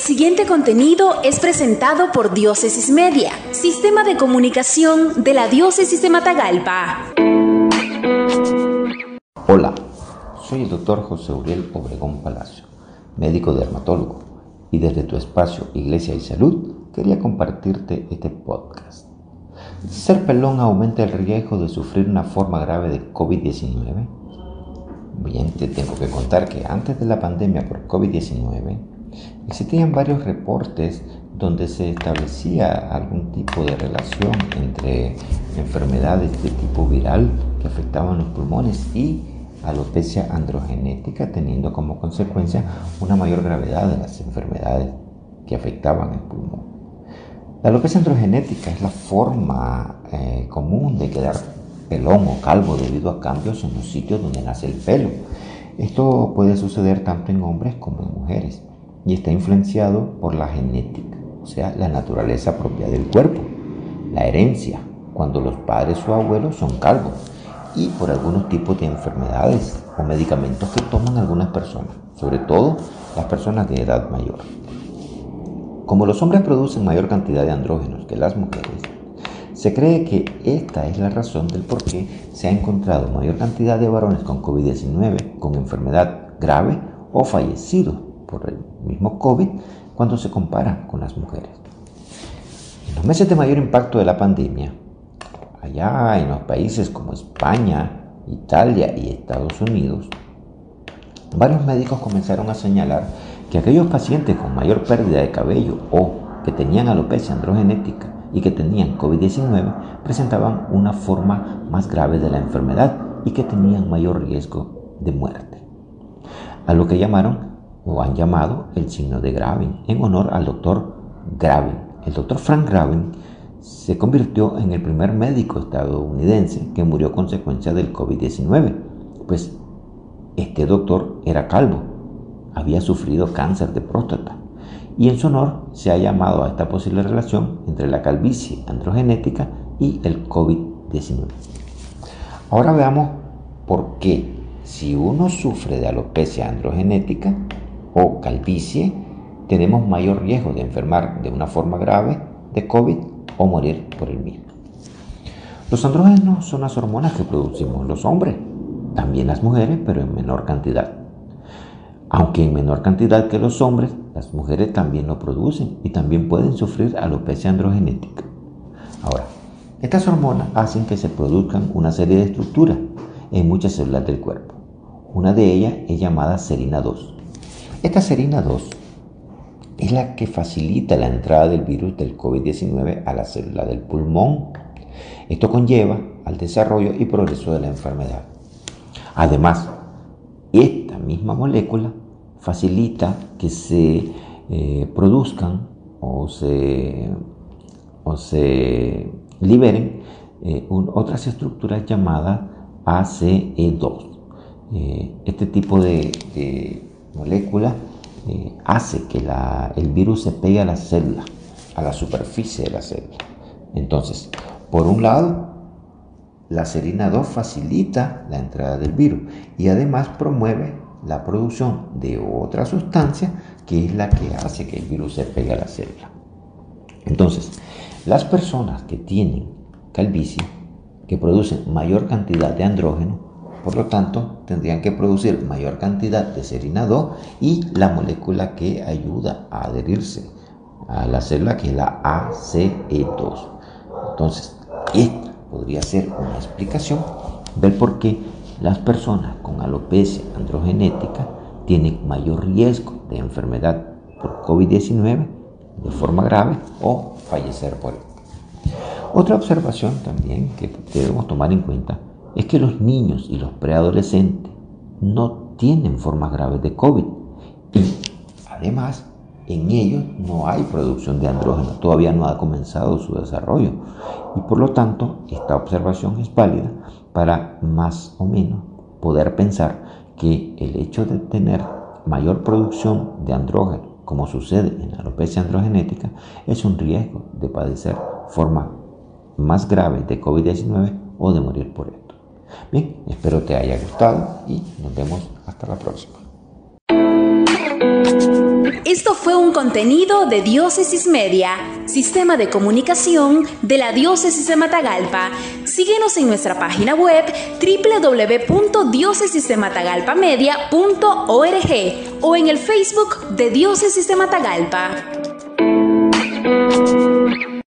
siguiente contenido es presentado por Diócesis Media, Sistema de Comunicación de la Diócesis de Matagalpa. Hola, soy el doctor José Uriel Obregón Palacio, médico dermatólogo, y desde tu espacio Iglesia y Salud quería compartirte este podcast. ¿Ser pelón aumenta el riesgo de sufrir una forma grave de COVID-19? Bien, te tengo que contar que antes de la pandemia por COVID-19, Existían varios reportes donde se establecía algún tipo de relación entre enfermedades de tipo viral que afectaban los pulmones y alopecia androgenética, teniendo como consecuencia una mayor gravedad de las enfermedades que afectaban el pulmón. La alopecia androgenética es la forma eh, común de quedar pelón o calvo debido a cambios en los sitios donde nace el pelo. Esto puede suceder tanto en hombres como en mujeres y está influenciado por la genética, o sea, la naturaleza propia del cuerpo, la herencia, cuando los padres o abuelos son calvos, y por algunos tipos de enfermedades o medicamentos que toman algunas personas, sobre todo las personas de edad mayor. Como los hombres producen mayor cantidad de andrógenos que las mujeres, se cree que esta es la razón del por qué se ha encontrado mayor cantidad de varones con COVID-19 con enfermedad grave o fallecidos por el mismo COVID cuando se compara con las mujeres. En los meses de mayor impacto de la pandemia, allá en los países como España, Italia y Estados Unidos, varios médicos comenzaron a señalar que aquellos pacientes con mayor pérdida de cabello o que tenían alopecia androgenética y que tenían COVID-19 presentaban una forma más grave de la enfermedad y que tenían mayor riesgo de muerte. A lo que llamaron o han llamado el signo de Gravin en honor al doctor Gravin. El doctor Frank Gravin se convirtió en el primer médico estadounidense que murió a consecuencia del COVID-19, pues este doctor era calvo, había sufrido cáncer de próstata y en su honor se ha llamado a esta posible relación entre la calvicie androgenética y el COVID-19. Ahora veamos por qué si uno sufre de alopecia androgenética, o calvicie, tenemos mayor riesgo de enfermar de una forma grave de COVID o morir por el mismo. Los andrógenos son las hormonas que producimos los hombres, también las mujeres, pero en menor cantidad. Aunque en menor cantidad que los hombres, las mujeres también lo producen y también pueden sufrir alopecia androgenética. Ahora, estas hormonas hacen que se produzcan una serie de estructuras en muchas células del cuerpo. Una de ellas es llamada serina 2 esta serina 2 es la que facilita la entrada del virus del COVID-19 a la célula del pulmón. Esto conlleva al desarrollo y progreso de la enfermedad. Además, esta misma molécula facilita que se eh, produzcan o se, o se liberen eh, otras estructuras llamadas ACE2. Eh, este tipo de molécula eh, hace que el virus se pegue a la célula, a la superficie de la célula. Entonces, por un lado, la serina 2 facilita la entrada del virus y además promueve la producción de otra sustancia que es la que hace que el virus se pegue a la célula. Entonces, las personas que tienen calvicie, que producen mayor cantidad de andrógeno, por lo tanto, tendrían que producir mayor cantidad de serina 2 y la molécula que ayuda a adherirse a la célula que es la ACE2. Entonces, esta podría ser una explicación del por qué las personas con alopecia androgenética tienen mayor riesgo de enfermedad por COVID-19 de forma grave o fallecer por él. Otra observación también que debemos tomar en cuenta es que los niños y los preadolescentes no tienen formas graves de COVID. Y además en ellos no hay producción de andrógeno, todavía no ha comenzado su desarrollo. Y por lo tanto esta observación es válida para más o menos poder pensar que el hecho de tener mayor producción de andrógeno, como sucede en la alopecia androgenética, es un riesgo de padecer forma más grave de COVID-19 o de morir por él. Bien, espero te haya gustado y nos vemos hasta la próxima. Esto fue un contenido de Diócesis Media, sistema de comunicación de la Diócesis de Matagalpa. Síguenos en nuestra página web www.diócesisdematagalpamedia.org o en el Facebook de Diócesis de Matagalpa.